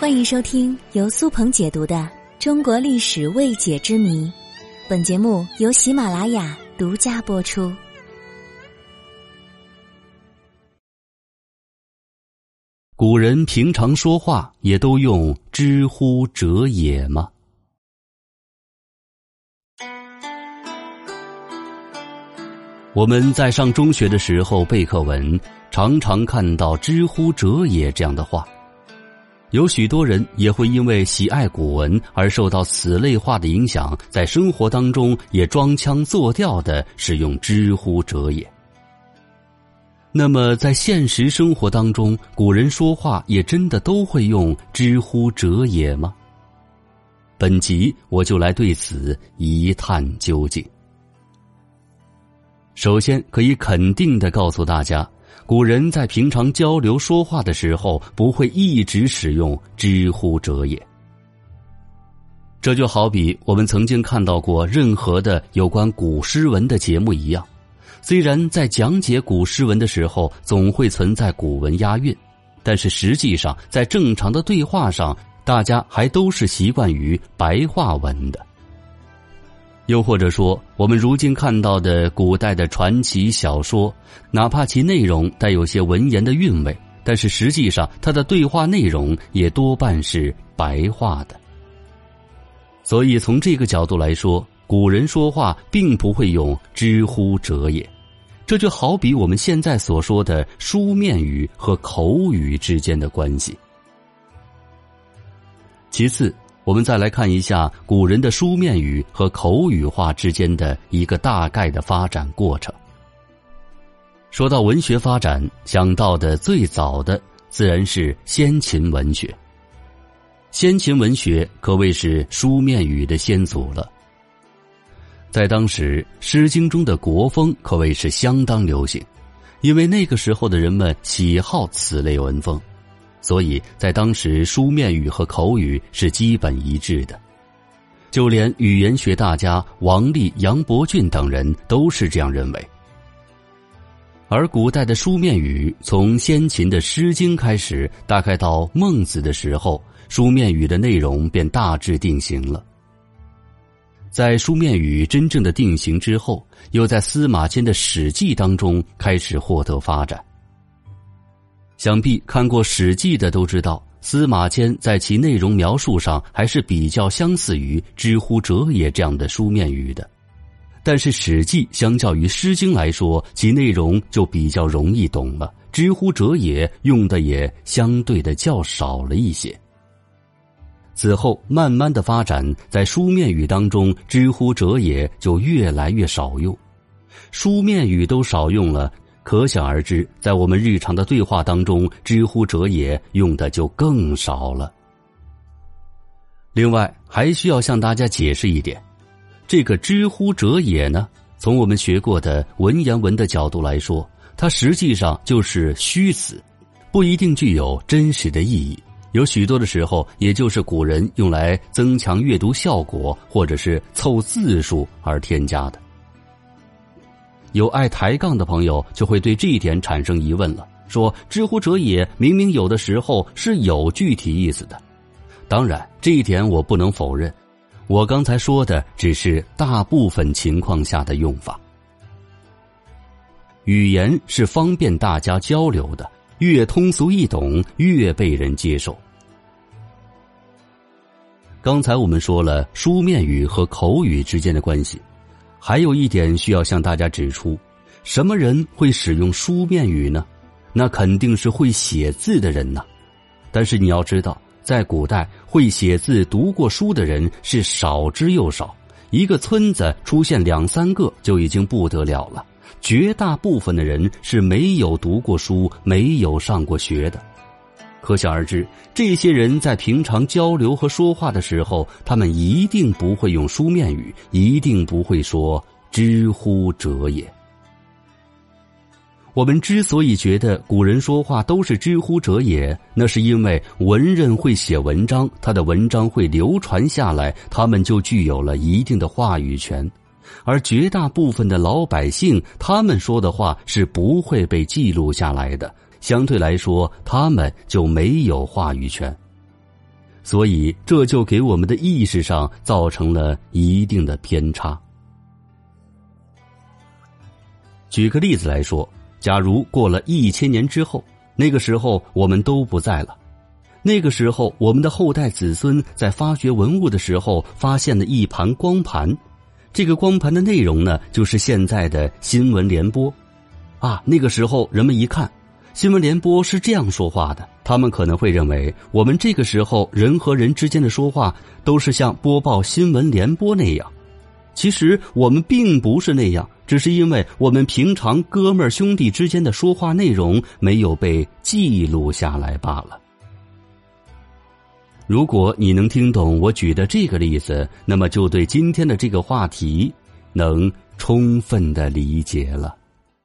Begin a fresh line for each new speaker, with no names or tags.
欢迎收听由苏鹏解读的《中国历史未解之谜》，本节目由喜马拉雅独家播出。
古人平常说话也都用“知乎者也”吗？我们在上中学的时候背课文，常常看到“知乎者也”这样的话。有许多人也会因为喜爱古文而受到此类话的影响，在生活当中也装腔作调的使用“知乎者也”。那么，在现实生活当中，古人说话也真的都会用“知乎者也”吗？本集我就来对此一探究竟。首先，可以肯定的告诉大家。古人在平常交流说话的时候，不会一直使用“知乎者也”。这就好比我们曾经看到过任何的有关古诗文的节目一样，虽然在讲解古诗文的时候总会存在古文押韵，但是实际上在正常的对话上，大家还都是习惯于白话文的。又或者说，我们如今看到的古代的传奇小说，哪怕其内容带有些文言的韵味，但是实际上它的对话内容也多半是白话的。所以从这个角度来说，古人说话并不会用“知乎者也”，这就好比我们现在所说的书面语和口语之间的关系。其次。我们再来看一下古人的书面语和口语化之间的一个大概的发展过程。说到文学发展，想到的最早的自然是先秦文学。先秦文学可谓是书面语的先祖了。在当时，《诗经》中的国风可谓是相当流行，因为那个时候的人们喜好此类文风。所以在当时，书面语和口语是基本一致的，就连语言学大家王立、杨伯峻等人都是这样认为。而古代的书面语，从先秦的《诗经》开始，大概到孟子的时候，书面语的内容便大致定型了。在书面语真正的定型之后，又在司马迁的《史记》当中开始获得发展。想必看过《史记》的都知道，司马迁在其内容描述上还是比较相似于“知乎者也”这样的书面语的。但是《史记》相较于《诗经》来说，其内容就比较容易懂了，“知乎者也”用的也相对的较少了一些。此后慢慢的发展，在书面语当中，“知乎者也”就越来越少用，书面语都少用了。可想而知，在我们日常的对话当中，“知乎者也”用的就更少了。另外，还需要向大家解释一点，这个“知乎者也”呢，从我们学过的文言文的角度来说，它实际上就是虚词，不一定具有真实的意义。有许多的时候，也就是古人用来增强阅读效果，或者是凑字数而添加的。有爱抬杠的朋友就会对这一点产生疑问了，说“知乎者也”明明有的时候是有具体意思的。当然，这一点我不能否认。我刚才说的只是大部分情况下的用法。语言是方便大家交流的，越通俗易懂，越被人接受。刚才我们说了书面语和口语之间的关系。还有一点需要向大家指出：什么人会使用书面语呢？那肯定是会写字的人呐。但是你要知道，在古代，会写字、读过书的人是少之又少，一个村子出现两三个就已经不得了了。绝大部分的人是没有读过书、没有上过学的。可想而知，这些人在平常交流和说话的时候，他们一定不会用书面语，一定不会说“知乎者也”。我们之所以觉得古人说话都是“知乎者也”，那是因为文人会写文章，他的文章会流传下来，他们就具有了一定的话语权；而绝大部分的老百姓，他们说的话是不会被记录下来的。相对来说，他们就没有话语权，所以这就给我们的意识上造成了一定的偏差。举个例子来说，假如过了一千年之后，那个时候我们都不在了，那个时候我们的后代子孙在发掘文物的时候发现了一盘光盘，这个光盘的内容呢，就是现在的新闻联播，啊，那个时候人们一看。新闻联播是这样说话的，他们可能会认为我们这个时候人和人之间的说话都是像播报新闻联播那样。其实我们并不是那样，只是因为我们平常哥们兄弟之间的说话内容没有被记录下来罢了。如果你能听懂我举的这个例子，那么就对今天的这个话题能充分的理解了。